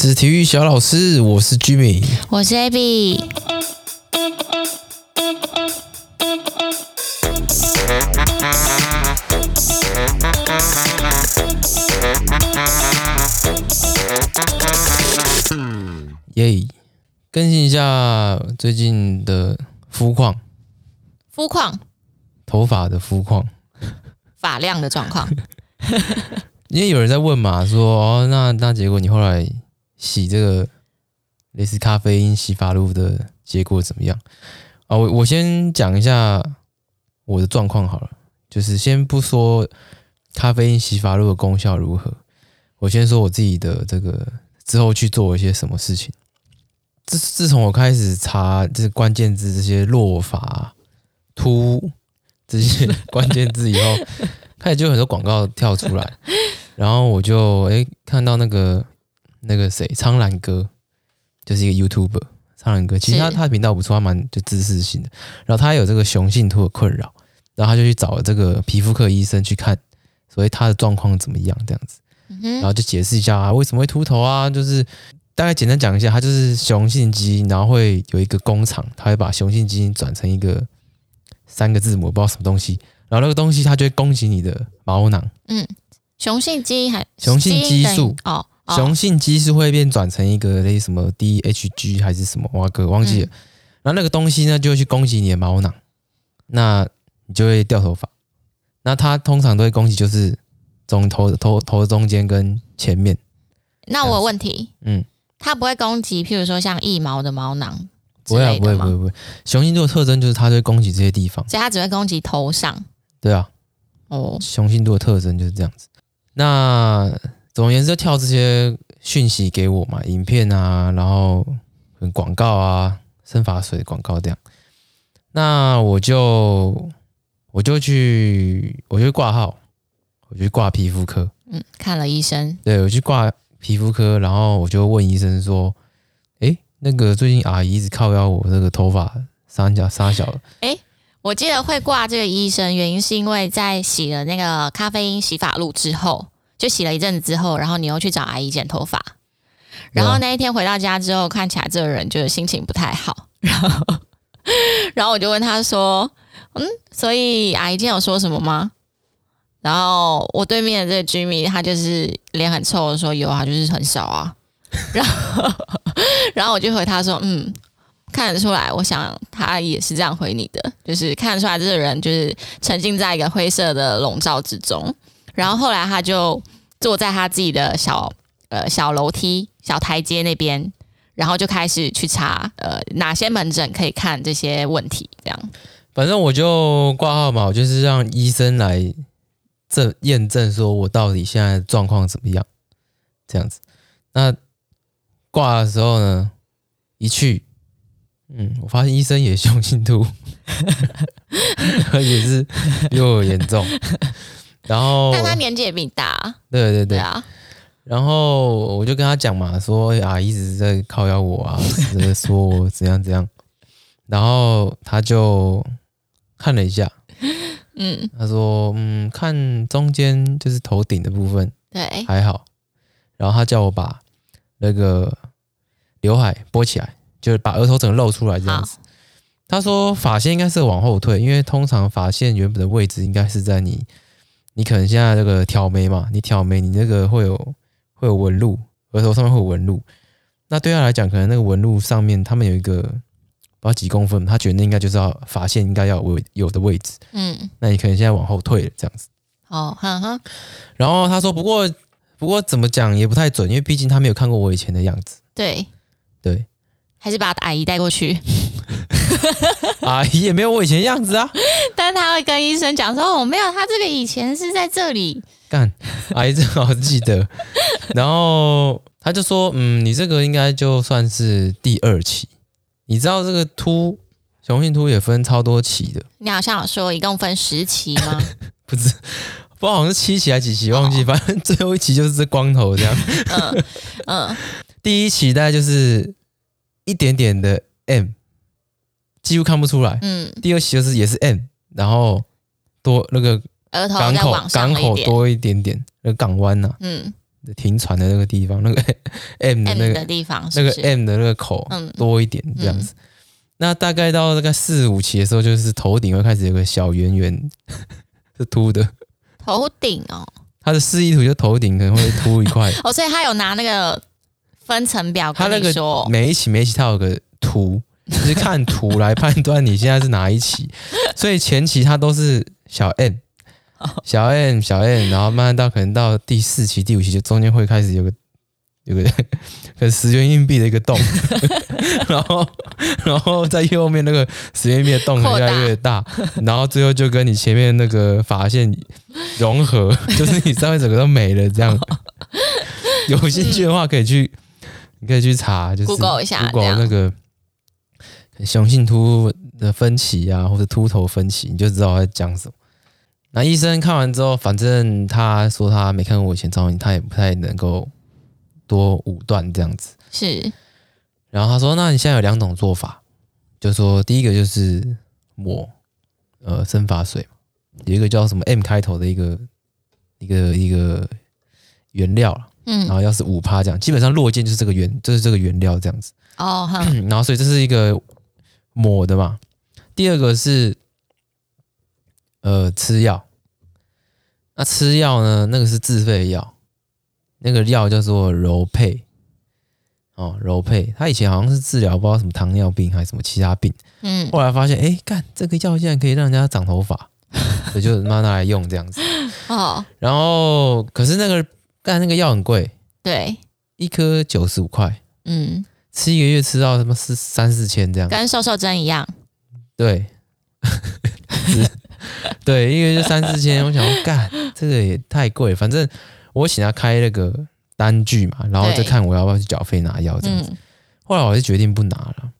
这是体育小老师，我是 Jimmy，我是 Abby。耶、yeah，更新一下最近的肤况，肤况，头发的肤况，发量的状况。因为有人在问嘛，说哦，那那结果你后来。洗这个类似咖啡因洗发露的结果怎么样啊？我我先讲一下我的状况好了，就是先不说咖啡因洗发露的功效如何，我先说我自己的这个之后去做一些什么事情。自自从我开始查这关键字，这些落发、秃这些 关键字以后，开始就有很多广告跳出来，然后我就诶看到那个。那个谁，苍兰哥，就是一个 YouTuber。苍兰哥其实他他的频道不错，他蛮就知识性的。然后他有这个雄性秃的困扰，然后他就去找了这个皮肤科医生去看，所以他的状况怎么样这样子。然后就解释一下啊，为什么会秃头啊？就是大概简单讲一下，他就是雄性基因，然后会有一个工厂，他会把雄性基因转成一个三个字母，不知道什么东西，然后那个东西它就会攻击你的毛囊。嗯，雄性基因还雄性激素哦。雄性激素会变转成一个类似什么 DHG 还是什么，我哥忘记了。嗯、然后那个东西呢，就会去攻击你的毛囊，那你就会掉头发。那它通常都会攻击就是中头头头中间跟前面。那我有问题，嗯，它不会攻击，譬如说像腋毛的毛囊不会、啊、不会不会不会。雄性度的特征就是它会攻击这些地方，所以它只会攻击头上。对啊，哦，雄性度的特征就是这样子。那总而言之，就跳这些讯息给我嘛，影片啊，然后广告啊，生发水的广告这样。那我就我就去，我就挂号，我就挂皮肤科。嗯，看了医生。对，我去挂皮肤科，然后我就问医生说：“哎，那个最近阿姨一直靠腰我那个头发三角杀小了。”哎，我记得会挂这个医生，原因是因为在洗了那个咖啡因洗发露之后。就洗了一阵子之后，然后你又去找阿姨剪头发，然后那一天回到家之后，看起来这个人就是心情不太好，然后，然后我就问他说：“嗯，所以阿姨今天有说什么吗？”然后我对面的这个居民他就是脸很臭的说：“有啊，就是很少啊。”然后，然后我就回他说：“嗯，看得出来，我想他也是这样回你的，就是看得出来这个人就是沉浸在一个灰色的笼罩之中。”然后后来他就坐在他自己的小呃小楼梯小台阶那边，然后就开始去查呃哪些门诊可以看这些问题，这样。反正我就挂号嘛，我就是让医生来证验证说我到底现在状况怎么样，这样子。那挂的时候呢，一去，嗯，我发现医生也雄性秃，而且是比我严重。然后，但他年纪也比你大，对对对，对啊。然后我就跟他讲嘛，说啊一直在靠邀我啊，在说我怎样怎样。然后他就看了一下，嗯，他说嗯，看中间就是头顶的部分，对，还好。然后他叫我把那个刘海拨起来，就是把额头整个露出来这样子。他说发线应该是往后退，因为通常发线原本的位置应该是在你。你可能现在这个挑眉嘛，你挑眉，你那个会有会有纹路，额头上面会有纹路。那对他来讲，可能那个纹路上面他们有一个不知道几公分，他觉得那应该就是要发线应该要有有的位置。嗯，那你可能现在往后退了这样子。哦，哈哈。然后他说，不过不过怎么讲也不太准，因为毕竟他没有看过我以前的样子。对对，还是把阿姨带过去。阿 姨也没有我以前样子啊，但他会跟医生讲说：“哦，没有，他这个以前是在这里。”干，阿姨正好记得。然后他就说：“嗯，你这个应该就算是第二期。你知道这个秃雄性秃也分超多期的。你好像有说一共分十期吗？不是，不好像是七期还是几期，忘记。反正最后一期就是这光头这样。嗯嗯，第一期大概就是一点点的 M。”几乎看不出来。嗯，第二期就是也是 M，然后多那个港口港口多一点点，那个港湾呐，嗯，停船的那个地方，那个 M 的那个的地方是是，那个 M 的那个口多一点这样子。嗯、那大概到大概四五期的时候，就是头顶会开始有个小圆圆 是凸的。头顶哦，它的示意图就头顶可能会凸一块。哦，所以他有拿那个分层表跟你说，他那个每一期每一期它有个图，就是看图来判断你现在是哪一期。所以前期它都是小 n，。小 n 小 n，然后慢慢到可能到第四期、第五期，就中间会开始有个有个跟十元硬币的一个洞，然后然后在右面那个十元硬币的洞越来越大，然后最后就跟你前面那个发线融合，就是你上面整个都没了这样。有兴趣的话可以去，你可以去查，就是 Google 一下，Google 那个雄性秃的分歧啊，或者秃头分歧，你就知道我在讲什么。那医生看完之后，反正他说他没看过我以前照片，他也不太能够多武断这样子。是，然后他说：“那你现在有两种做法，就说第一个就是抹呃生发水，有一个叫什么 M 开头的一个一个一个原料，嗯，然后要是五趴这样，基本上落肩就是这个原就是这个原料这样子。哦，然后所以这是一个抹的嘛。第二个是。”呃，吃药，那吃药呢？那个是自费药，那个药叫做柔沛，哦，柔沛，他以前好像是治疗不知道什么糖尿病还是什么其他病，嗯，后来发现，哎，干这个药竟然可以让人家长头发，所以就拿拿来用这样子，哦，然后可是那个干那个药很贵，对，一颗九十五块，嗯，吃一个月吃到什么四三四千这样，跟瘦瘦针一样，对。对，一个月就三四千，我想要干这个也太贵。反正我请他开那个单据嘛，然后再看我要不要去缴费拿药这样子。后来我就决定不拿了。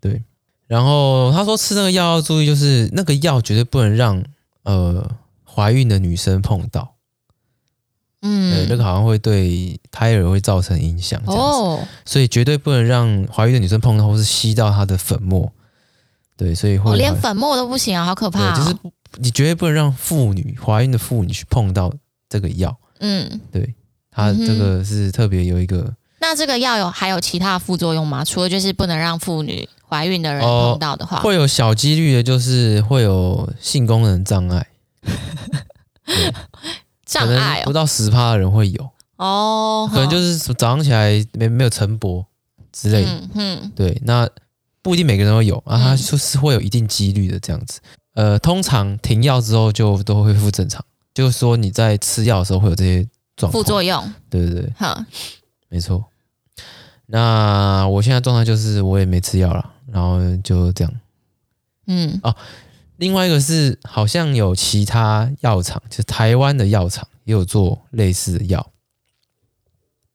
对，然后他说吃那个药要注意，就是那个药绝对不能让呃怀孕的女生碰到。嗯，那个好像会对胎儿会造成影响。哦，所以绝对不能让怀孕的女生碰到，或是吸到她的粉末。对，所以会、哦、连粉末都不行啊，好可怕、哦！就是你绝对不能让妇女怀孕的妇女去碰到这个药。嗯，对，它这个是特别有一个。嗯、那这个药有还有其他副作用吗？除了就是不能让妇女怀孕的人碰到的话，哦、会有小几率的，就是会有性功能障碍。障碍、哦、不到十趴的人会有哦，可能就是早上起来没没有晨勃之类的。嗯，嗯对，那。不一定每个人都有啊，他就是会有一定几率的这样子。呃，通常停药之后就都会恢复正常，就是说你在吃药的时候会有这些状况副作用。对对对，好，没错。那我现在状态就是我也没吃药了，然后就这样。嗯，哦，另外一个是好像有其他药厂，就是台湾的药厂也有做类似的药，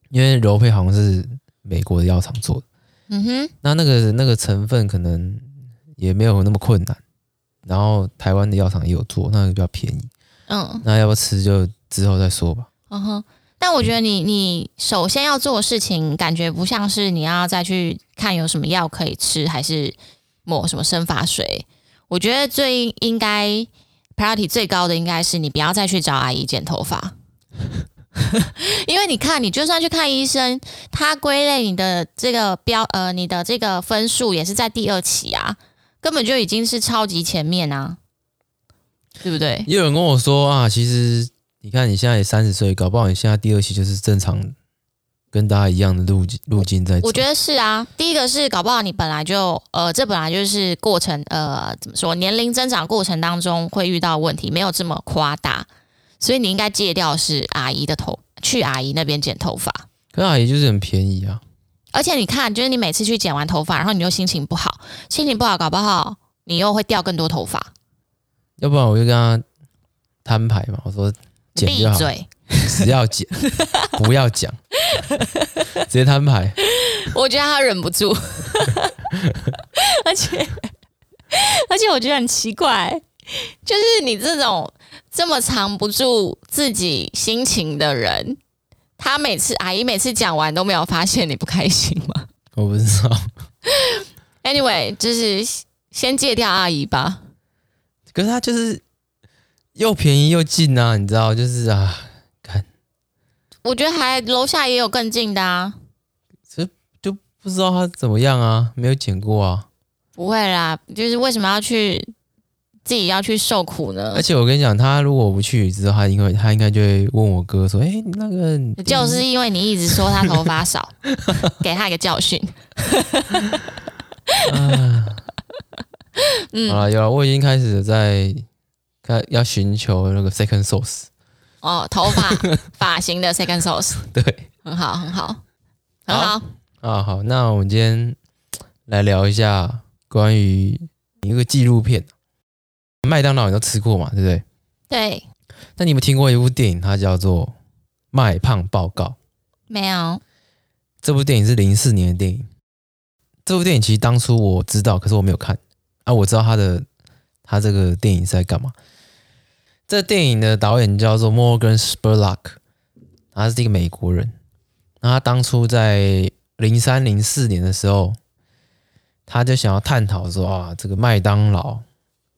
因为柔沛好像是美国的药厂做的。嗯哼，那那个那个成分可能也没有那么困难，然后台湾的药厂也有做，那个比较便宜。嗯，那要不要吃就之后再说吧。嗯哼，但我觉得你你首先要做的事情，感觉不像是你要再去看有什么药可以吃，还是抹什么生发水。我觉得最应该 priority 最高的应该是你不要再去找阿姨剪头发。因为你看，你就算去看医生，他归类你的这个标，呃，你的这个分数也是在第二期啊，根本就已经是超级前面啊，对不对？也有人跟我说啊，其实你看你现在也三十岁，搞不好你现在第二期就是正常，跟大家一样的路径路径在走。我觉得是啊，第一个是搞不好你本来就，呃，这本来就是过程，呃，怎么说，年龄增长过程当中会遇到问题，没有这么夸大。所以你应该戒掉是阿姨的头，去阿姨那边剪头发。可阿姨就是很便宜啊。而且你看，就是你每次去剪完头发，然后你又心情不好，心情不好搞不好你又会掉更多头发。要不然我就跟他摊牌嘛，我说剪就好，闭嘴，只要剪，不要讲，直接摊牌。我觉得他忍不住，而且而且我觉得很奇怪，就是你这种。这么藏不住自己心情的人，他每次阿姨每次讲完都没有发现你不开心吗？我不知道。Anyway，就是先戒掉阿姨吧。可是他就是又便宜又近啊，你知道？就是啊，看我觉得还楼下也有更近的啊。这就不知道他怎么样啊，没有剪过啊。不会啦，就是为什么要去自己要去受苦呢？而且我跟你讲，他如果不去，之后他因为他应该就会问我哥说：“哎，那个就是因为你一直说他头发少，给他一个教训。”啊，嗯，好了，有了，我已经开始在开要寻求那个 second source。哦，头发 发型的 second source，对，很好，很好，很好。啊，好，那我们今天来聊一下关于一个纪录片，麦当劳你都吃过嘛，对不对？对。那你有没有听过一部电影？它叫做《麦胖报告》。没有。这部电影是零四年的电影。这部电影其实当初我知道，可是我没有看啊。我知道他的他这个电影是在干嘛。这电影的导演叫做 Morgan Spurlock，他是一个美国人。那他当初在零三零四年的时候，他就想要探讨说啊，这个麦当劳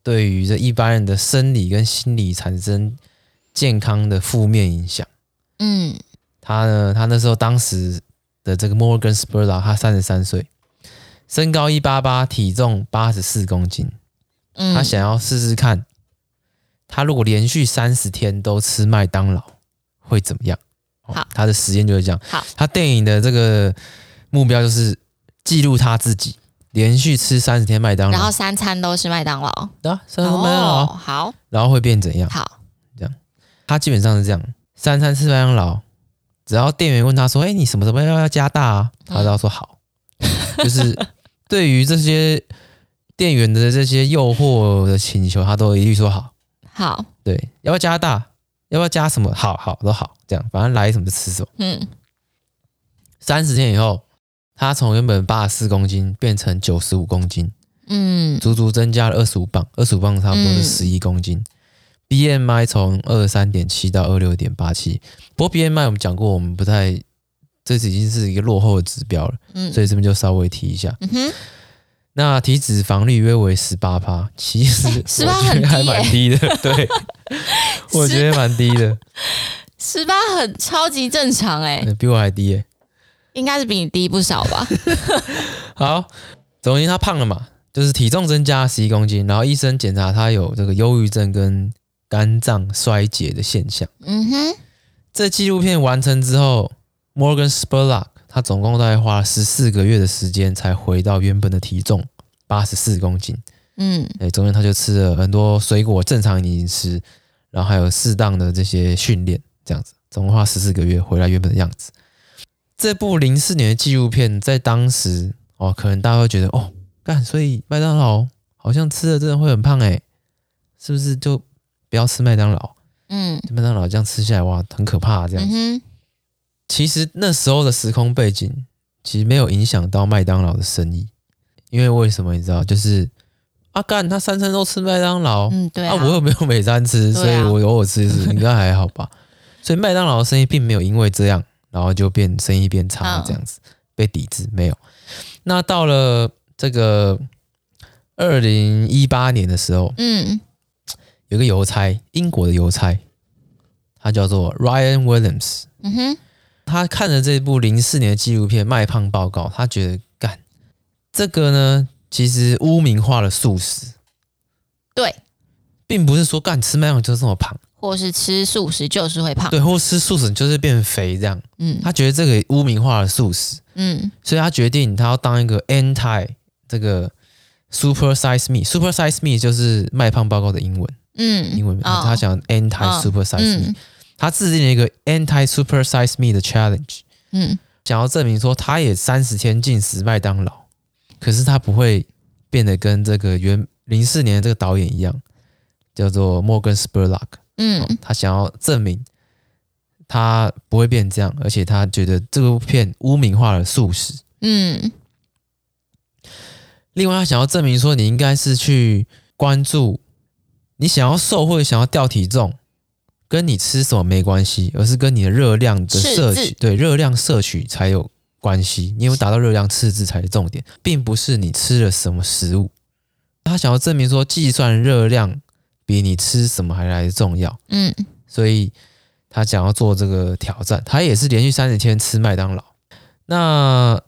对于这一般人的生理跟心理产生健康的负面影响。嗯，他呢，他那时候当时的这个 Morgan Spurlock，他三十三岁，身高一八八，体重八十四公斤。嗯，他想要试试看。他如果连续三十天都吃麦当劳，会怎么样？好，他的实验就是这样。好，他电影的这个目标就是记录他自己连续吃三十天麦当劳，然后三餐都是麦当劳。对啊，三餐麦当劳。好，然后会变怎样？好，这样。他基本上是这样，三餐吃麦当劳，只要店员问他说：“哎，你什么什么要要加大啊？”他都要说好。就是对于这些店员的这些诱惑的请求，他都一律说好。好，对，要不要加大？要不要加什么？好好都好，这样反正来什么就吃什么。嗯，三十天以后，他从原本八十四公斤变成九十五公斤，嗯，足足增加了二十五磅，二十五磅差不多是十一公斤。嗯、BMI 从二十三点七到二六点八七，不过 BMI 我们讲过，我们不太，这已经是一个落后的指标了，嗯，所以这边就稍微提一下。嗯哼。那体脂肪率约为十八趴，其实十八还蛮低的，对，我觉得蛮低的。十八很超级正常哎，比我还低哎，应该是比你低不少吧。好，总之他胖了嘛，就是体重增加十一公斤，然后医生检查他有这个忧郁症跟肝脏衰竭的现象。嗯哼，这纪录片完成之后，Morgan Spurlock。他总共大概花了十四个月的时间才回到原本的体重八十四公斤。嗯，哎，中间他就吃了很多水果，正常饮食，然后还有适当的这些训练，这样子，总共花十四个月回来原本的样子。这部零四年的纪录片在当时哦，可能大家会觉得哦，干，所以麦当劳好像吃了真的会很胖哎，是不是就不要吃麦当劳？嗯，麦当劳这样吃下来哇，很可怕这样子。嗯其实那时候的时空背景其实没有影响到麦当劳的生意，因为为什么你知道？就是阿干、啊、他三餐都吃麦当劳，嗯，对啊，啊我又没有每餐吃，所以我偶尔吃一次，应该还好吧？所以麦当劳的生意并没有因为这样，然后就变生意变差这样子，被抵制没有。那到了这个二零一八年的时候，嗯，有个邮差，英国的邮差，他叫做 Ryan Williams，嗯哼。他看了这部零四年的纪录片《卖胖报告》，他觉得干这个呢，其实污名化了素食。对，并不是说干吃麦当就是这么胖，或是吃素食就是会胖。对，或吃素食就是变肥这样。嗯，他觉得这个污名化了素食。嗯，所以他决定他要当一个 anti 这个 super size me。super size me 就是卖胖报告的英文。嗯，英文、哦、他想 anti super size me。嗯他制定了一个 anti super size me 的 challenge，嗯，想要证明说他也三十天进食麦当劳，可是他不会变得跟这个原零四年的这个导演一样，叫做 Morgan Spurlock，嗯、哦，他想要证明他不会变这样，而且他觉得这部片污名化了素食，嗯，另外他想要证明说你应该是去关注你想要瘦或者想要掉体重。跟你吃什么没关系，而是跟你的热量的摄取，对，热量摄取才有关系。你有达到热量赤字才是重点，并不是你吃了什么食物。他想要证明说，计算热量比你吃什么还来得重要。嗯，所以他想要做这个挑战，他也是连续三十天吃麦当劳。那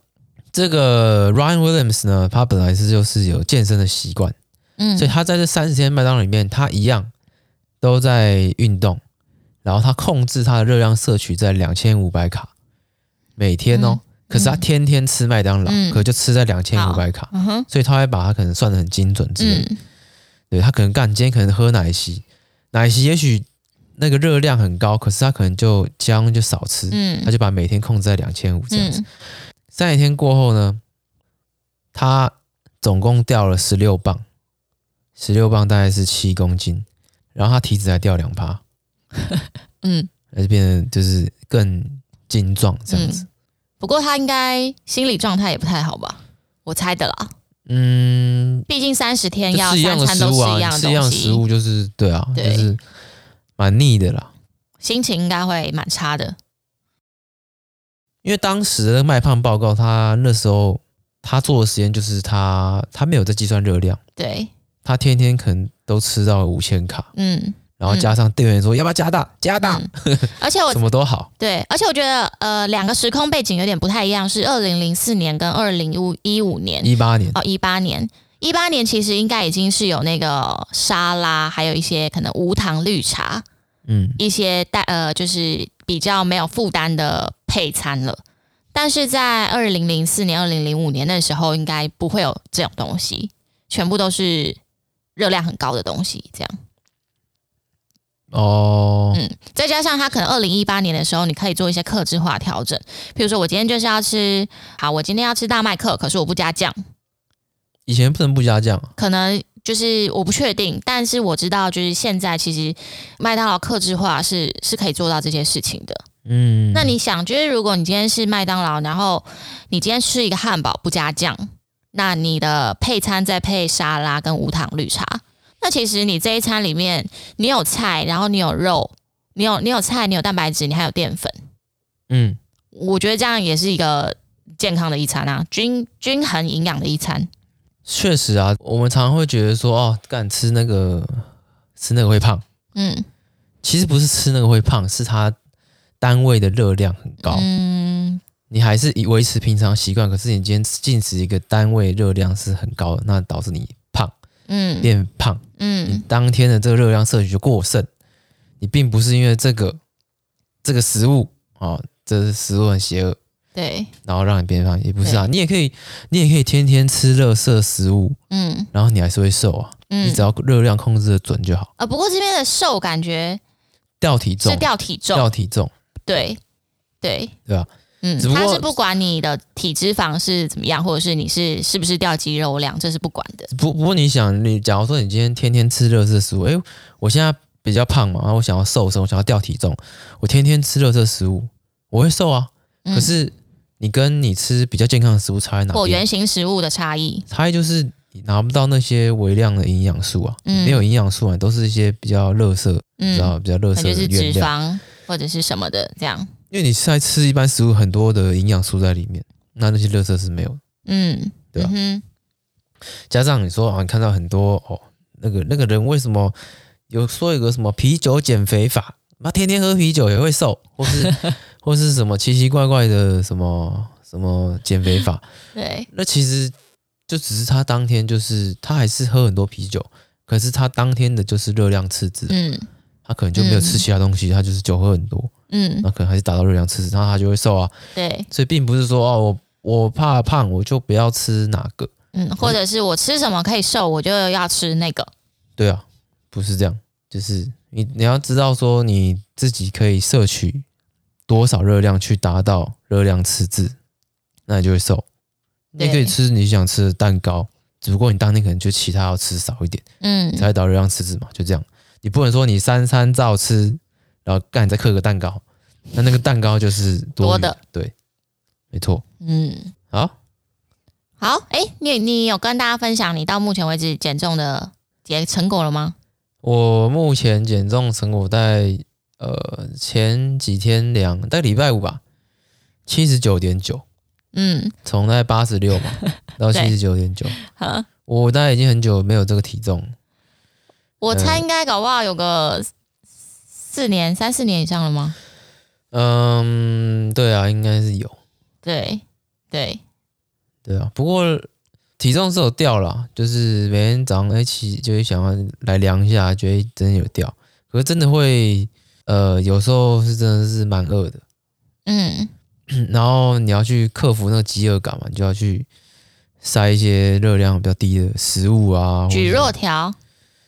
这个 Ryan Williams 呢，他本来是就是有健身的习惯，嗯，所以他在这三十天麦当劳里面，他一样都在运动，然后他控制他的热量摄取在两千五百卡每天哦。嗯可是他天天吃麦当劳，嗯、可就吃在两千五百卡，嗯、所以他会把它可能算得很精准之类。嗯、对，他可能干，今天可能喝奶昔，奶昔也许那个热量很高，可是他可能就姜就少吃，嗯、他就把每天控制在两千五这样子。三十、嗯、天过后呢，他总共掉了十六磅，十六磅大概是七公斤，然后他体脂还掉两趴，嗯，而是变得就是更精壮这样子。嗯。不过他应该心理状态也不太好吧，我猜的啦。嗯，毕竟三十天要三餐都是一样的东西，一样食物就是对啊，对。就是蛮腻的啦。心情应该会蛮差的，因为当时的麦胖报告，他那时候他做的实验就是他他没有在计算热量，对，他天天可能都吃到五千卡，嗯。然后加上店员说要不要加大？加大，嗯、而且我 什么都好。对，而且我觉得呃两个时空背景有点不太一样，是二零零四年跟二零一五年。一八年。哦一八年。一八年其实应该已经是有那个沙拉，还有一些可能无糖绿茶，嗯，一些带呃就是比较没有负担的配餐了。但是在二零零四年二零零五年那时候应该不会有这种东西，全部都是热量很高的东西，这样。哦，嗯，再加上他可能二零一八年的时候，你可以做一些克制化调整，比如说我今天就是要吃，好，我今天要吃大麦克，可是我不加酱。以前不能不加酱，可能就是我不确定，但是我知道就是现在其实麦当劳克制化是是可以做到这些事情的。嗯，那你想，就是如果你今天是麦当劳，然后你今天吃一个汉堡不加酱，那你的配餐再配沙拉跟无糖绿茶。那其实你这一餐里面，你有菜，然后你有肉，你有你有菜，你有蛋白质，你还有淀粉，嗯，我觉得这样也是一个健康的一餐啊，均均衡营养的一餐。确实啊，我们常常会觉得说，哦，干吃那个吃那个会胖，嗯，其实不是吃那个会胖，是它单位的热量很高，嗯，你还是以维持平常习惯，可是你今天进食一个单位热量是很高的，那导致你胖，嗯，变胖。嗯，你当天的这个热量摄取就过剩，你并不是因为这个这个食物哦，这个食物很邪恶，对，然后让你变胖，也不是啊，你也可以，你也可以天天吃热色食物，嗯，然后你还是会瘦啊，嗯，你只要热量控制的准就好。啊，不过这边的瘦感觉掉体重，是掉体重，掉体重，对，对，对吧？嗯，它是不管你的体脂肪是怎么样，或者是你是是不是掉肌肉量，这是不管的。不不过你想，你假如说你今天天天吃热色食物，哎，我现在比较胖嘛，然后我想要瘦身，我想要掉体重，我天天吃热色食物，我会瘦啊。可是你跟你吃比较健康的食物差在哪里？或原型食物的差异，差异就是你拿不到那些微量的营养素啊，嗯、没有营养素啊，都是一些比较垃圾，嗯、比较比较垃圾的就是脂肪或者是什么的这样。因为你在吃一般食物，很多的营养素在里面，那那些垃圾是没有，嗯，对吧？嗯、加上你说啊，你看到很多哦，那个那个人为什么有说有个什么啤酒减肥法，那天天喝啤酒也会瘦，或是 或是什么奇奇怪怪的什么什么减肥法？对，那其实就只是他当天就是他还是喝很多啤酒，可是他当天的就是热量赤字，嗯，他可能就没有吃其他东西，嗯、他就是酒喝很多。嗯，那可能还是达到热量赤字，然后他就会瘦啊。对，所以并不是说哦，我我怕胖，我就不要吃哪个。嗯，或者是我吃什么可以瘦，我就要吃那个。对啊，不是这样，就是你你要知道说你自己可以摄取多少热量去达到热量赤字，那你就会瘦。你可以吃你想吃的蛋糕，只不过你当天可能就其他要吃少一点，嗯，才会达到热量赤字嘛，就这样。你不能说你三餐照吃。然后干，再刻个蛋糕，那那个蛋糕就是多，多的，对，没错，嗯，好，好，哎，你你有跟大家分享你到目前为止减重的结成果了吗？我目前减重成果在呃前几天量，在礼拜五吧，七十九点九，嗯，从在八十六嘛 到七十九点九，好，我大概已经很久没有这个体重，我猜应该搞不好有个。四年、三四年以上了吗？嗯，对啊，应该是有。对对对啊，不过体重是有掉了，就是每天早上一起就会想要来量一下，觉得真的有掉。可是真的会，呃，有时候是真的是蛮饿的。嗯，然后你要去克服那个饥饿感嘛，你就要去塞一些热量比较低的食物啊，蒟蒻条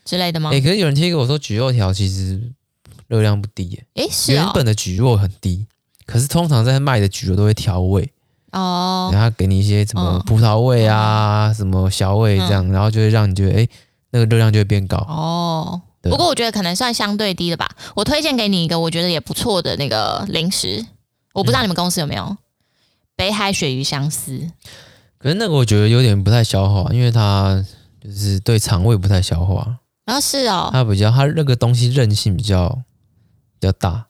之类的吗？哎、欸，可是有人贴给我说蒟蒻条其实热量不低耶、欸。哎、欸，是、哦、原本的蒟蒻很低，可是通常在卖的蒟蒻都会调味。哦，然后给你一些什么葡萄味啊，哦、什么小味这样，嗯、然后就会让你觉得哎、欸，那个热量就会变高。哦。不过我觉得可能算相对低的吧。我推荐给你一个我觉得也不错的那个零食。我不知道你们公司有没有、嗯、北海鳕鱼香丝，可是那个我觉得有点不太消化，因为它就是对肠胃不太消化。然后、哦、是哦，它比较它那个东西韧性比较比较大，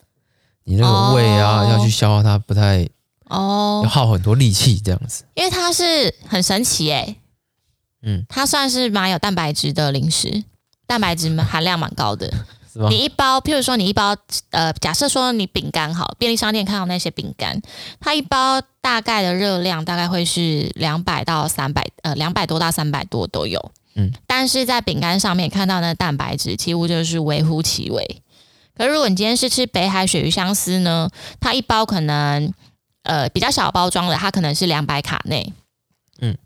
你那个胃啊、哦、要去消化它不太哦，要耗很多力气这样子。因为它是很神奇诶，嗯，它算是蛮有蛋白质的零食，蛋白质含量蛮高的。你一包，譬如说你一包，呃，假设说你饼干好，便利商店看到那些饼干，它一包大概的热量大概会是两百到三百，呃，两百多到三百多都有。嗯，但是在饼干上面看到那蛋白质几乎就是微乎其微。可是如果你今天是吃北海鳕鱼香丝呢，它一包可能，呃，比较小包装的，它可能是两百卡内。嗯，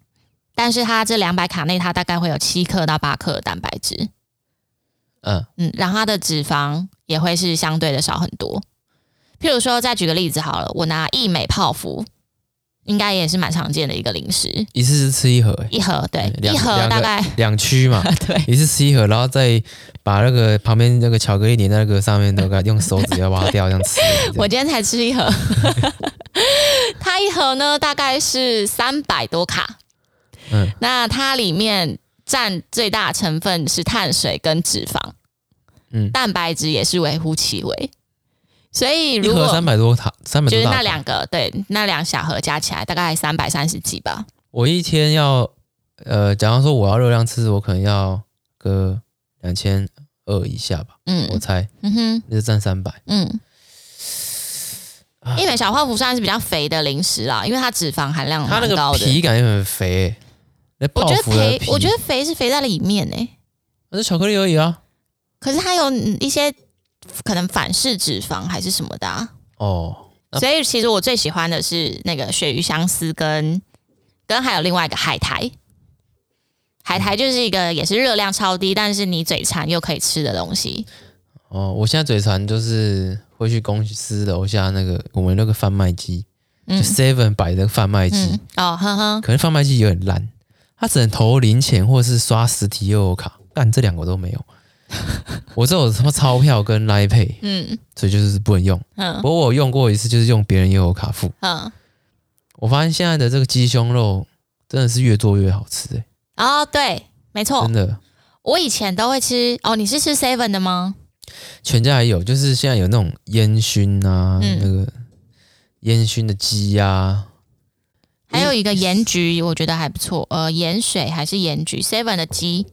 但是它这两百卡内，它大概会有七克到八克的蛋白质。嗯嗯，然后它的脂肪也会是相对的少很多。譬如说，再举个例子好了，我拿益美泡芙，应该也是蛮常见的一个零食。一次是吃一盒，一盒对，一盒大概两区嘛，对，一次吃一盒，然后再把那个旁边那个巧克力粘在那个上面，都给用手指要挖掉，这样吃。我今天才吃一盒，它一盒呢大概是三百多卡。嗯，那它里面。占最大成分是碳水跟脂肪，嗯，蛋白质也是微乎其微，所以如果三百多卡，三百多就是那两个，对，那两小盒加起来大概三百三十几吧。我一天要，呃，假如说我要热量吃，我可能要个两千二以下吧，嗯，我猜，嗯哼，那就占三百，嗯，一美小泡芙算是比较肥的零食啦，因为它脂肪含量蛮高的，皮感也很肥、欸。我觉得肥，我觉得肥是肥在里面呢、欸。那是巧克力而已啊。可是它有一些可能反式脂肪还是什么的啊。哦。所以其实我最喜欢的是那个鳕鱼香丝跟跟还有另外一个海苔。海苔就是一个也是热量超低，但是你嘴馋又可以吃的东西。哦，我现在嘴馋就是会去公司楼下那个我们那个贩卖机，就 Seven 摆的贩卖机、嗯。哦，呵呵。可能贩卖机有点烂。它只能投零钱或是刷实体悠游卡，但这两个都没有。我这有什么钞票跟 Line Pay，嗯，所以就是不能用。嗯，不过我用过一次，就是用别人悠游卡付。嗯，我发现现在的这个鸡胸肉真的是越做越好吃哎、欸。哦，对，没错，真的。我以前都会吃哦，你是吃 Seven 的吗？全家也有，就是现在有那种烟熏啊，嗯、那个烟熏的鸡呀、啊。还有一个盐焗，我觉得还不错。呃，盐水还是盐焗？Seven 的鸡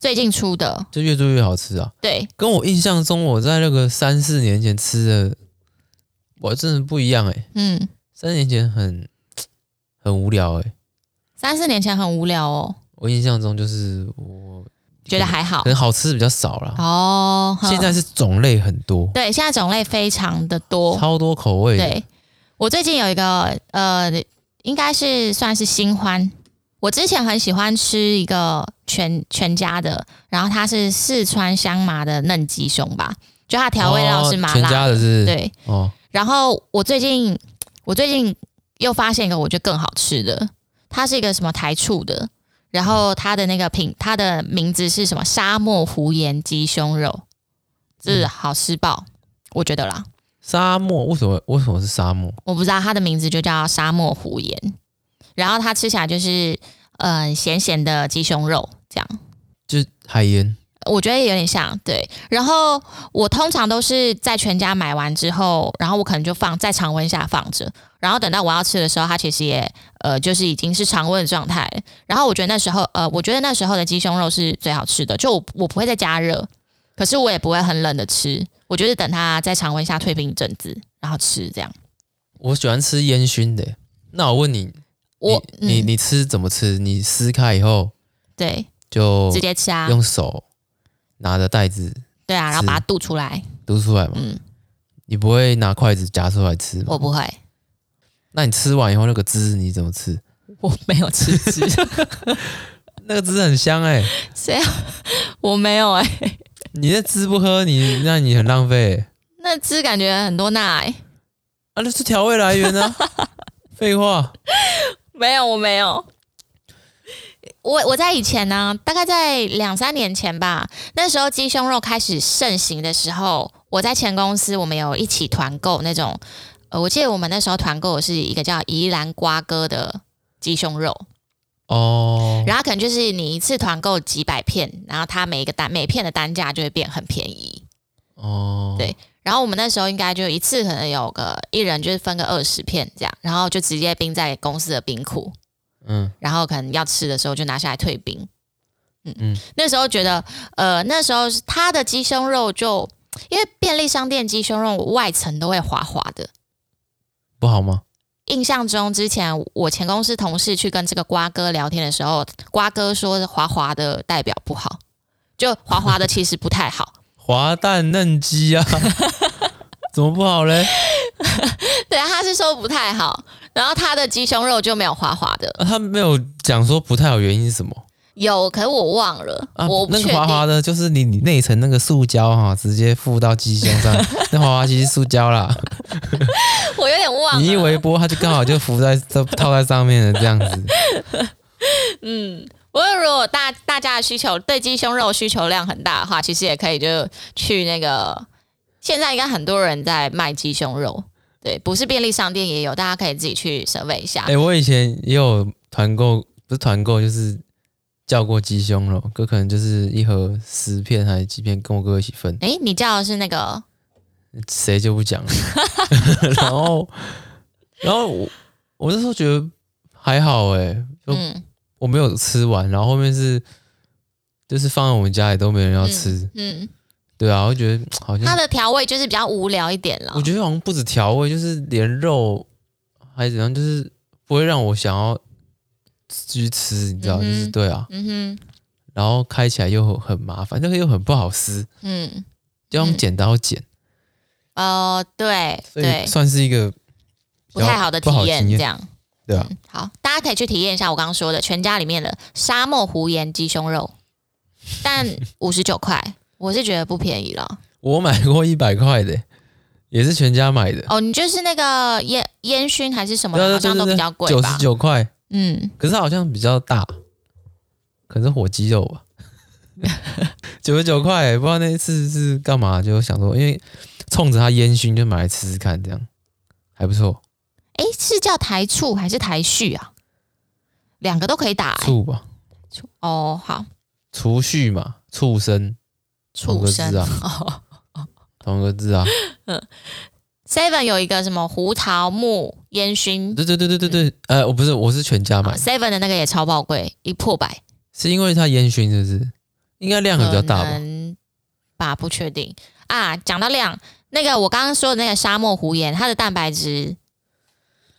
最近出的，就越做越好吃啊。对，跟我印象中我在那个三四年前吃的，我真的不一样哎、欸。嗯，三年前很很无聊哎、欸。三四年前很无聊哦。我印象中就是我觉得还好，可能好吃的比较少了。哦，现在是种类很多。对，现在种类非常的多，超多口味。对，我最近有一个呃。应该是算是新欢。我之前很喜欢吃一个全全家的，然后它是四川香麻的嫩鸡胸吧，就它调味料是麻辣的。全家的是对哦。然后我最近我最近又发现一个我觉得更好吃的，它是一个什么台醋的，然后它的那个品它的名字是什么沙漠胡盐鸡胸肉，是好吃爆，我觉得啦。沙漠为什么为什么是沙漠？我不知道，它的名字就叫沙漠胡盐，然后它吃起来就是呃咸咸的鸡胸肉这样，就是海盐。我觉得也有点像对。然后我通常都是在全家买完之后，然后我可能就放在常温下放着，然后等到我要吃的时候，它其实也呃就是已经是常温的状态。然后我觉得那时候呃，我觉得那时候的鸡胸肉是最好吃的，就我，我不会再加热，可是我也不会很冷的吃。我就是等它在常温下退冰一阵子，然后吃这样。我喜欢吃烟熏的。那我问你，我你你，你吃怎么吃？你撕开以后，对，就直接吃啊，用手拿着袋子，对啊，然后把它嘟出来，嘟出来嘛。嗯，你不会拿筷子夹出来吃吗？我不会。那你吃完以后那个汁你怎么吃？我没有吃汁，那个汁很香哎、欸。谁啊？我没有哎、欸。你那汁不喝，你那你很浪费、欸。那汁感觉很多钠哎、欸。啊，那是调味来源啊。废话。没有，我没有。我我在以前呢，大概在两三年前吧，那时候鸡胸肉开始盛行的时候，我在前公司，我们有一起团购那种。呃，我记得我们那时候团购的是一个叫宜兰瓜哥的鸡胸肉哦，然后可能就是你一次团购几百片，然后它每一个单每片的单价就会变很便宜哦，对，然后我们那时候应该就一次可能有个一人就是分个二十片这样，然后就直接冰在公司的冰库，嗯，然后可能要吃的时候就拿下来退冰，嗯嗯，那时候觉得呃那时候他的鸡胸肉就因为便利商店鸡胸肉外层都会滑滑的。不好吗？印象中，之前我前公司同事去跟这个瓜哥聊天的时候，瓜哥说滑滑的代表不好，就滑滑的其实不太好。滑蛋嫩鸡啊，怎么不好嘞？对啊，他是说不太好，然后他的鸡胸肉就没有滑滑的。啊、他没有讲说不太好，原因是什么？有，可是我忘了。啊、我。那个滑滑的，就是你你内层那个塑胶哈，直接附到鸡胸上，那滑滑其实塑胶啦。我有点忘了。你一微波，它就刚好就浮在这套在上面了这样子。嗯，不过如果大大家的需求对鸡胸肉需求量很大的话，其实也可以就去那个，现在应该很多人在卖鸡胸肉，对，不是便利商店也有，大家可以自己去 survey 一下。哎、欸，我以前也有团购，不是团购就是。叫过鸡胸肉，哥可能就是一盒十片还是几片，跟我哥一起分。哎、欸，你叫的是那个？谁就不讲了。然后，然后我我那时候觉得还好哎、欸，就我没有吃完，然后后面是就是放在我们家里都没人要吃。嗯，嗯。对啊，我觉得好像它的调味就是比较无聊一点了。我觉得好像不止调味，就是连肉还是怎样，就是不会让我想要。继续吃，你知道，嗯、就是对啊，嗯哼，然后开起来又很麻烦，那个又很不好撕，嗯，要用剪刀剪，哦、呃，对，对，算是一个不太好的体验，这样，对啊、嗯，好，大家可以去体验一下我刚刚说的全家里面的沙漠胡盐鸡胸肉，但 五十九块，我是觉得不便宜了。我买过一百块的，也是全家买的。哦，你就是那个烟烟熏还是什么的，好像都比较贵，九十九块。嗯，可是它好像比较大，可能是火鸡肉吧，九十九块，不知道那一次是干嘛，就想说，因为冲着它烟熏就买来吃吃看，这样还不错。哎，是叫台醋还是台序啊？两个都可以打，欸，醋吧？醋哦，好，储蓄嘛，畜生，畜生啊，哦，同个字啊，嗯。Seven 有一个什么胡桃木烟熏？对对对对对对，呃，我不是，我是全家买。Seven 的那个也超爆贵，一破百。是因为它烟熏，是不是？应该量比较大吧？吧，不确定啊。讲到量，那个我刚刚说的那个沙漠胡盐，它的蛋白质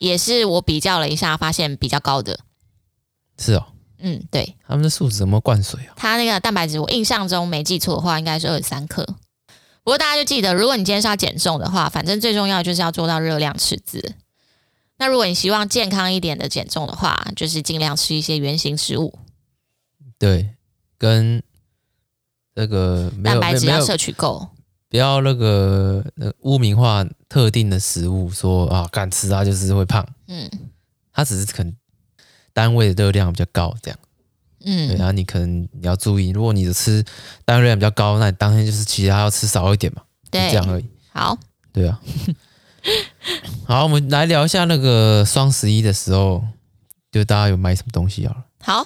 也是我比较了一下，发现比较高的。是哦，嗯，对。他们的素质怎么灌水啊？它那个蛋白质，我印象中没记错的话，应该是二十三克。不过大家就记得，如果你今天是要减重的话，反正最重要的就是要做到热量赤字。那如果你希望健康一点的减重的话，就是尽量吃一些原型食物。对，跟那个蛋白质要摄取够，不要那个呃污名化特定的食物，说啊敢吃啊就是会胖。嗯，它只是可能单位的热量比较高，这样。嗯，对，然后你可能你要注意，如果你的吃单位量比较高，那你当天就是其他要吃少一点嘛，对，这样而已。好，对啊。好，我们来聊一下那个双十一的时候，就大家有买什么东西好了。好。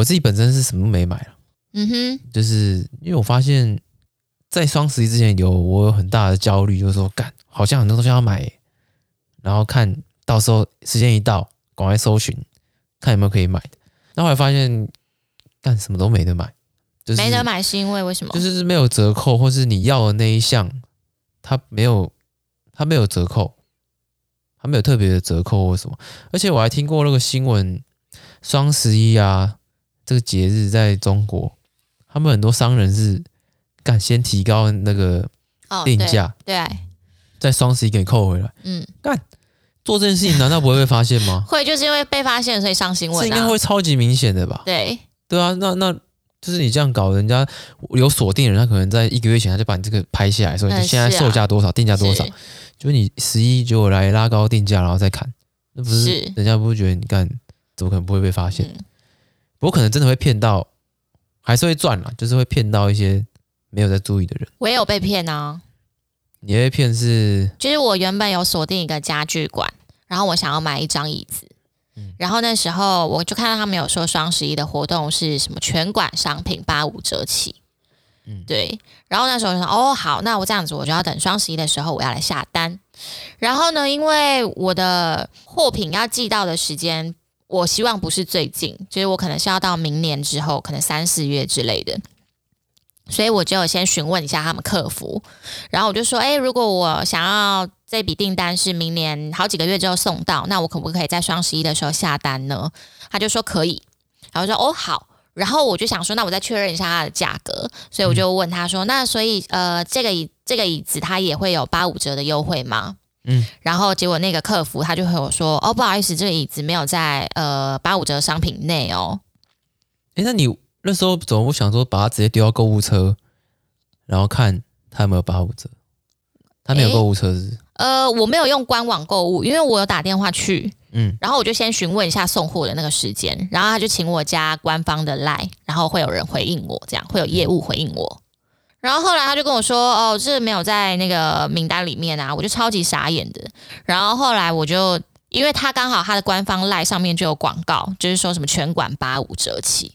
我自己本身是什么都没买了。嗯哼，就是因为我发现。在双十一之前有我有很大的焦虑，就是说干好像很多东西要买，然后看到时候时间一到，赶快搜寻，看有没有可以买的。那后来发现，干什么都没得买，就是没得买是因为为什么？就是没有折扣，或是你要的那一项，它没有，它没有折扣，它没有特别的折扣或什么。而且我还听过那个新闻，双十一啊，这个节日在中国，他们很多商人是干先提高那个定价，哦，对，在双十一给扣回来，嗯，干。做这件事情难道不会被发现吗？会，就是因为被发现所以上新闻啊。这应该会超级明显的吧？对，对啊，那那就是你这样搞，人家有锁定人，他可能在一个月前他就把你这个拍下来，说你现在售价多少，定价多少，就是你十一就来拉高定价，然后再砍，那不是人家不会觉得你干，怎么可能不会被发现？不过可能真的会骗到，还是会赚啦，就是会骗到一些没有在注意的人。我也有被骗啊。你被骗是？就是我原本有锁定一个家具馆，然后我想要买一张椅子，嗯，然后那时候我就看到他们有说双十一的活动是什么全馆商品八五折起，嗯，对，然后那时候我就说哦好，那我这样子我就要等双十一的时候我要来下单，然后呢，因为我的货品要寄到的时间，我希望不是最近，就是我可能是要到明年之后，可能三四月之类的。所以我就先询问一下他们客服，然后我就说：“诶，如果我想要这笔订单是明年好几个月之后送到，那我可不可以在双十一的时候下单呢？”他就说可以，然后说：“哦，好。”然后我就想说：“那我再确认一下它的价格。”所以我就问他说：“那所以呃，这个椅这个椅子它也会有八五折的优惠吗？”嗯，然后结果那个客服他就和我说：“哦，不好意思，这个椅子没有在呃八五折商品内哦。”哎，那你？那时候怎么不想说把它直接丢到购物车，然后看他有没有八五折？他没有购物车是，是？呃，我没有用官网购物，因为我有打电话去，嗯，然后我就先询问一下送货的那个时间，然后他就请我加官方的 line，然后会有人回应我，这样会有业务回应我。然后后来他就跟我说，哦，这没有在那个名单里面啊，我就超级傻眼的。然后后来我就，因为他刚好他的官方 line 上面就有广告，就是说什么全馆八五折起。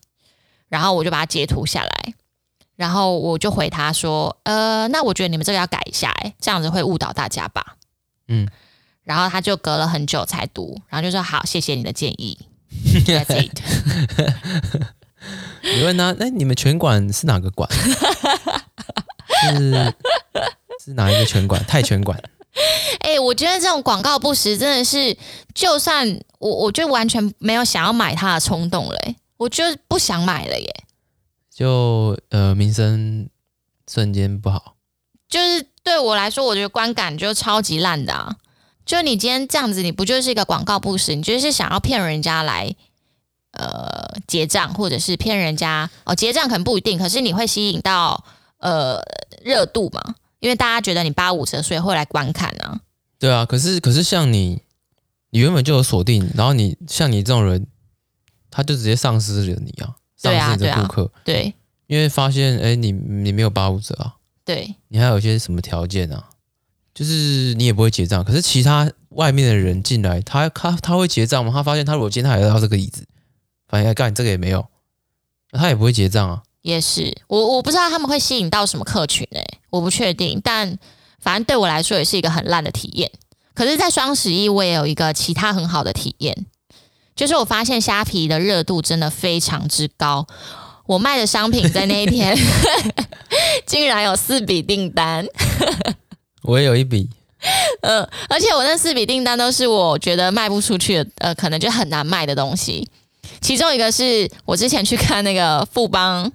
然后我就把它截图下来，然后我就回他说：“呃，那我觉得你们这个要改一下，哎，这样子会误导大家吧？”嗯，然后他就隔了很久才读，然后就说：“好，谢谢你的建议。”That's it。你问他：“哎，你们拳馆是哪个馆？是是哪一个拳馆？泰拳馆？”哎，我觉得这种广告不实真的是，就算我，我就完全没有想要买它的冲动嘞。我就不想买了耶，就呃名声瞬间不好，就是对我来说，我觉得观感就超级烂的啊！就你今天这样子，你不就是一个广告不实？你就是想要骗人家来呃结账，或者是骗人家哦结账可能不一定，可是你会吸引到呃热度嘛？因为大家觉得你八五折，所以会来观看啊。对啊，可是可是像你，你原本就有锁定，然后你像你这种人。他就直接丧失了你啊，丧失你的顾客，对，啊对，啊、对，因为发现哎，你你没有八五折啊，对，你还有一些什么条件啊？就是你也不会结账，可是其他外面的人进来，他他他会结账吗？他发现他如果今天他还要这个椅子，发现哎干这个也没有，他也不会结账啊。也是，我我不知道他们会吸引到什么客群哎、欸，我不确定，但反正对我来说也是一个很烂的体验。可是，在双十一我也有一个其他很好的体验。就是我发现虾皮的热度真的非常之高，我卖的商品在那一天 竟然有四笔订单，我也有一笔，嗯、呃，而且我那四笔订单都是我觉得卖不出去的，呃，可能就很难卖的东西。其中一个是我之前去看那个富邦，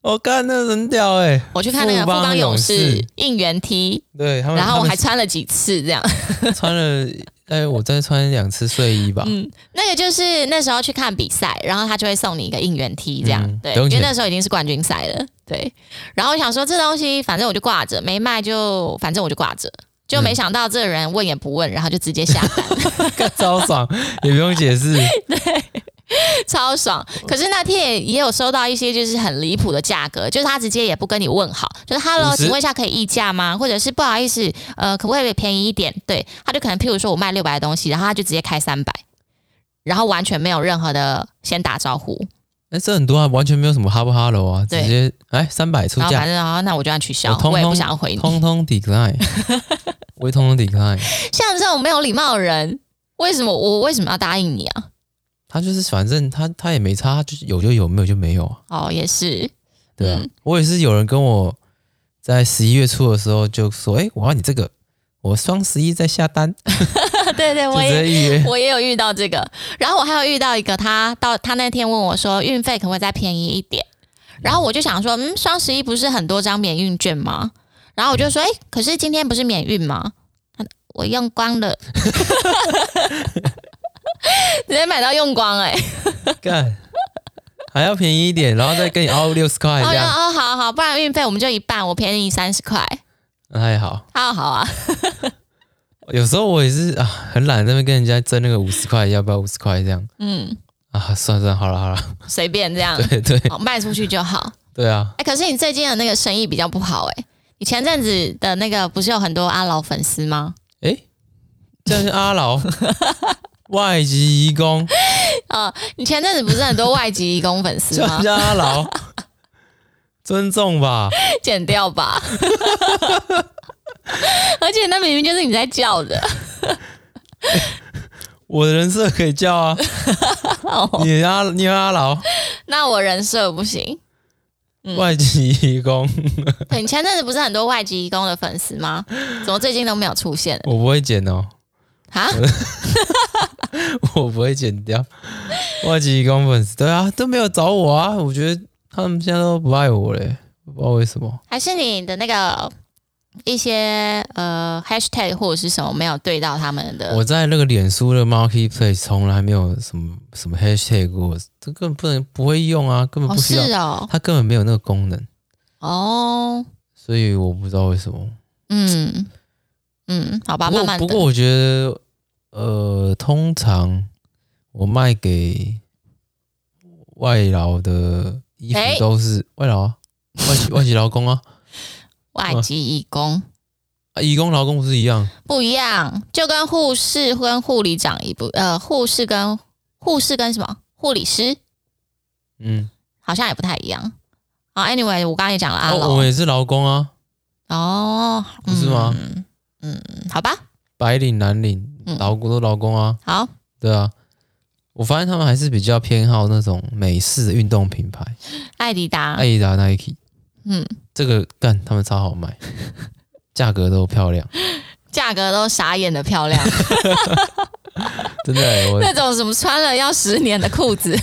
我看那很屌哎、欸，我去看那个富邦勇士应援梯，对，然后我还穿了几次这样，穿了。哎，我再穿两次睡衣吧。嗯，那个就是那时候去看比赛，然后他就会送你一个应援 T，这样、嗯、对，因为那时候已经是冠军赛了。对，然后我想说这东西反正我就挂着，没卖就反正我就挂着，就没想到这个人问也不问，然后就直接下单，超爽，也不用解释。对。超爽，可是那天也也有收到一些就是很离谱的价格，就是他直接也不跟你问好，就是 Hello，请问一下可以议价吗？或者是不好意思，呃，可不可以便宜一点？对，他就可能譬如说我卖六百的东西，然后他就直接开三百，然后完全没有任何的先打招呼。哎，这很多啊，完全没有什么哈不哈喽啊，直接哎三百出价，反正啊，那我就要取消，我，通通我也不想要回你，通通 decline，我也通通 decline。像这种没有礼貌的人，为什么我为什么要答应你啊？他就是反正他他也没差，就是有就有，没有就没有啊。哦，也是，对啊，嗯、我也是有人跟我在十一月初的时候就说，哎，我要你这个，我双十一在下单。对对，我也我也有遇到这个，然后我还有遇到一个，他到他那天问我说，运费可不可以再便宜一点？然后我就想说，嗯，双十一不是很多张免运券吗？然后我就说，哎，可是今天不是免运吗？我用光了，直接买到用光哎、欸，干还要便宜一点，然后再跟你凹六十块这样。哦，好好，不然运费我们就一半，我便宜三十块，那还好，好好啊。有时候我也是啊，很懒，在那边跟人家争那个五十块，要不要五十块这样？嗯，啊，算了算了，好了好了，随便这样，对对，卖出去就好。对啊，哎，可是你最近的那个生意比较不好哎、欸，你前阵子的那个不是有很多阿劳粉丝吗？哎，这是阿劳 外籍移工啊，你前阵子不是很多外籍移工粉丝吗？尊重吧，剪掉吧。而且那明明就是你在叫的，我的人设可以叫啊，你阿你阿劳，那我人设不行。嗯、外籍移工，你前阵子不是很多外籍移工的粉丝吗？怎么最近都没有出现？我不会剪哦，啊，我不会剪掉。外籍移工粉丝，对啊，都没有找我啊，我觉得他们现在都不爱我嘞，不知道为什么，还是你的那个。一些呃 hashtag 或者是什么没有对到他们的，我在那个脸书的 marketplace 从来没有什么什么 hashtag 过，这根本不能不会用啊，根本不需要，哦是哦、它根本没有那个功能。哦，所以我不知道为什么，嗯嗯，好吧，慢慢不过我觉得呃，通常我卖给外劳的衣服都是、欸、外劳啊，外籍 外籍劳工啊。外籍义工，啊，义工劳工不是一样？不一样，就跟护士跟护理长一不呃，护士跟护士跟什么护理师，嗯，好像也不太一样。啊，anyway，我刚刚也讲了啊，我们也是劳工啊。哦，不是吗？嗯，嗯，好吧。白领蓝领劳工都劳工啊。好，对啊。我发现他们还是比较偏好那种美式的运动品牌，艾迪达、艾迪达、Nike。嗯，这个干他们超好卖，价格都漂亮，价格都傻眼的漂亮，真的，那种什么穿了要十年的裤子，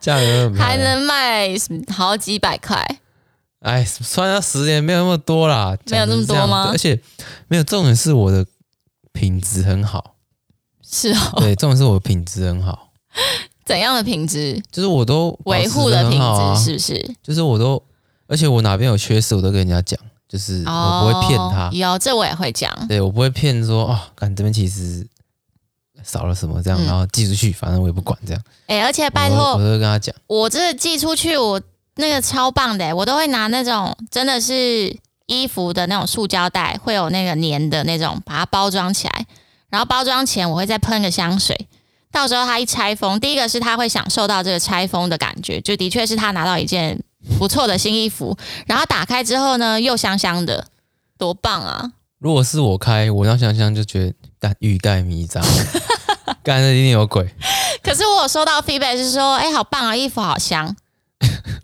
价格还能卖好几百块，哎，穿了十年没有那么多啦，没有那么多吗？而且没有，重点是我的品质很好，是哦，对，重点是我的品质很好。怎样的品质？就是我都维护的品质，是不是？就是我都，而且我哪边有缺失，我都跟人家讲，就是我不会骗他。有，这我也会讲。对，我不会骗说哦，看这边其实少了什么这样，然后寄出去，反正我也不管这样。哎，而且拜托，我都会跟他讲，我这寄出去，我那个超棒的，我都会拿那种真的是衣服的那种塑胶袋，会有那个粘的那种，把它包装起来，然后包装前我会再喷个香水。到时候他一拆封，第一个是他会享受到这个拆封的感觉，就的确是他拿到一件不错的新衣服。然后打开之后呢，又香香的，多棒啊！如果是我开，我要香香就觉得干欲盖弥彰，干的一定有鬼。可是我有收到 feedback 是说，哎，好棒啊，衣服好香。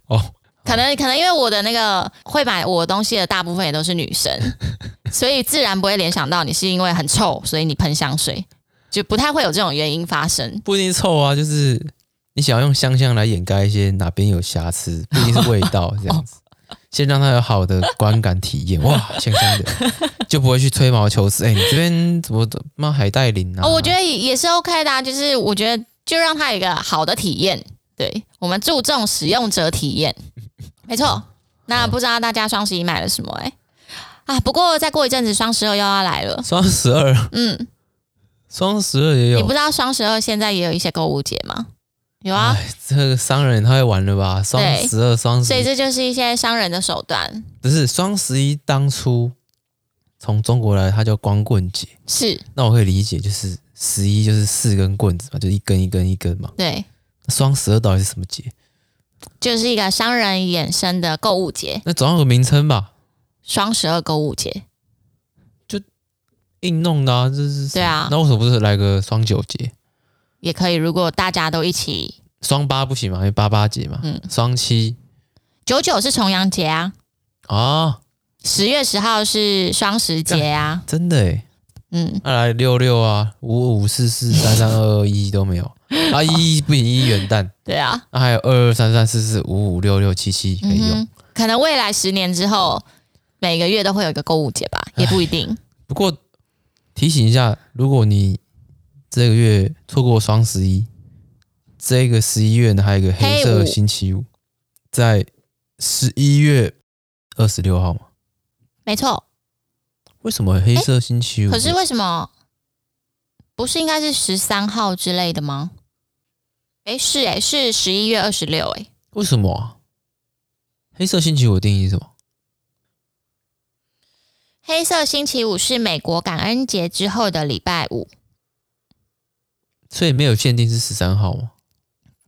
哦，可能可能因为我的那个会买我东西的大部分也都是女生，所以自然不会联想到你是因为很臭，所以你喷香水。就不太会有这种原因发生，不一定臭啊，就是你想要用香香来掩盖一些哪边有瑕疵，不一定是味道这样子，先让他有好的观感体验，哇，香香的，就不会去吹毛求疵。哎、欸，你这边怎么妈海带林啊？哦，我觉得也是 OK 的，啊，就是我觉得就让他有一个好的体验，对，我们注重使用者体验，没错。那不知道大家双十一买了什么，欸？哎，啊，不过再过一阵子双十二又要来了，双十二，嗯。双十二也有，你不知道双十二现在也有一些购物节吗？有啊，这个商人他会玩了吧？双十二、双十一，所以这就是一些商人的手段。不是双十一当初从中国来，它叫光棍节，是。那我可以理解，就是十一就是四根棍子嘛，就一根一根一根嘛。对。双十二到底是什么节？就是一个商人衍生的购物节。那总要有个名称吧？双十二购物节。硬弄的啊，这是对啊，那为什么不是来个双九节？也可以。如果大家都一起，双八不行嘛，因为八八节嘛。嗯，双七九九是重阳节啊。啊，十月十号是双十节啊。真的诶。嗯，那来六六啊，五五四四三三二二一都没有啊，一不行一元旦。对啊，那还有二二三三四四五五六六七七可以用。嗯、可能未来十年之后，每个月都会有一个购物节吧，也不一定。不过提醒一下，如果你这个月错过双十一，这个十一月呢还有一个黑色星期五，在十一月二十六号嘛？没错。为什么黑色星期五？可是为什么不是应该是十三号之类的吗？哎，是哎，是十一月二十六哎。为什么啊？黑色星期五的定义是什么？黑色星期五是美国感恩节之后的礼拜五，所以没有限定是十三号吗？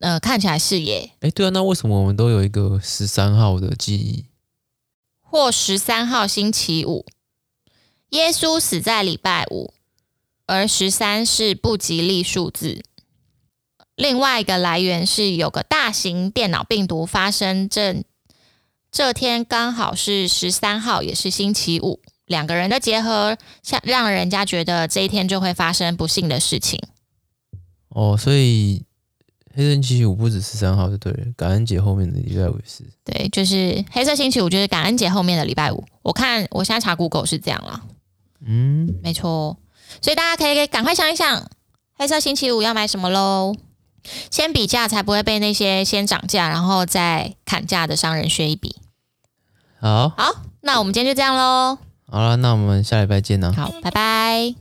呃，看起来是耶。哎，对啊，那为什么我们都有一个十三号的记忆？或十三号星期五？耶稣死在礼拜五，而十三是不吉利数字。另外一个来源是有个大型电脑病毒发生这这天刚好是十三号，也是星期五，两个人的结合，像让人家觉得这一天就会发生不幸的事情。哦，所以黑色星期五不止十三号就对了，感恩节后面的礼拜五是。对，就是黑色星期五就是感恩节后面的礼拜五。我看我现在查 Google 是这样了。嗯，没错，所以大家可以赶快想一想，黑色星期五要买什么喽？先比价才不会被那些先涨价然后再砍价的商人削一笔。好，好，那我们今天就这样喽。好了，那我们下礼拜见呢。好，拜拜。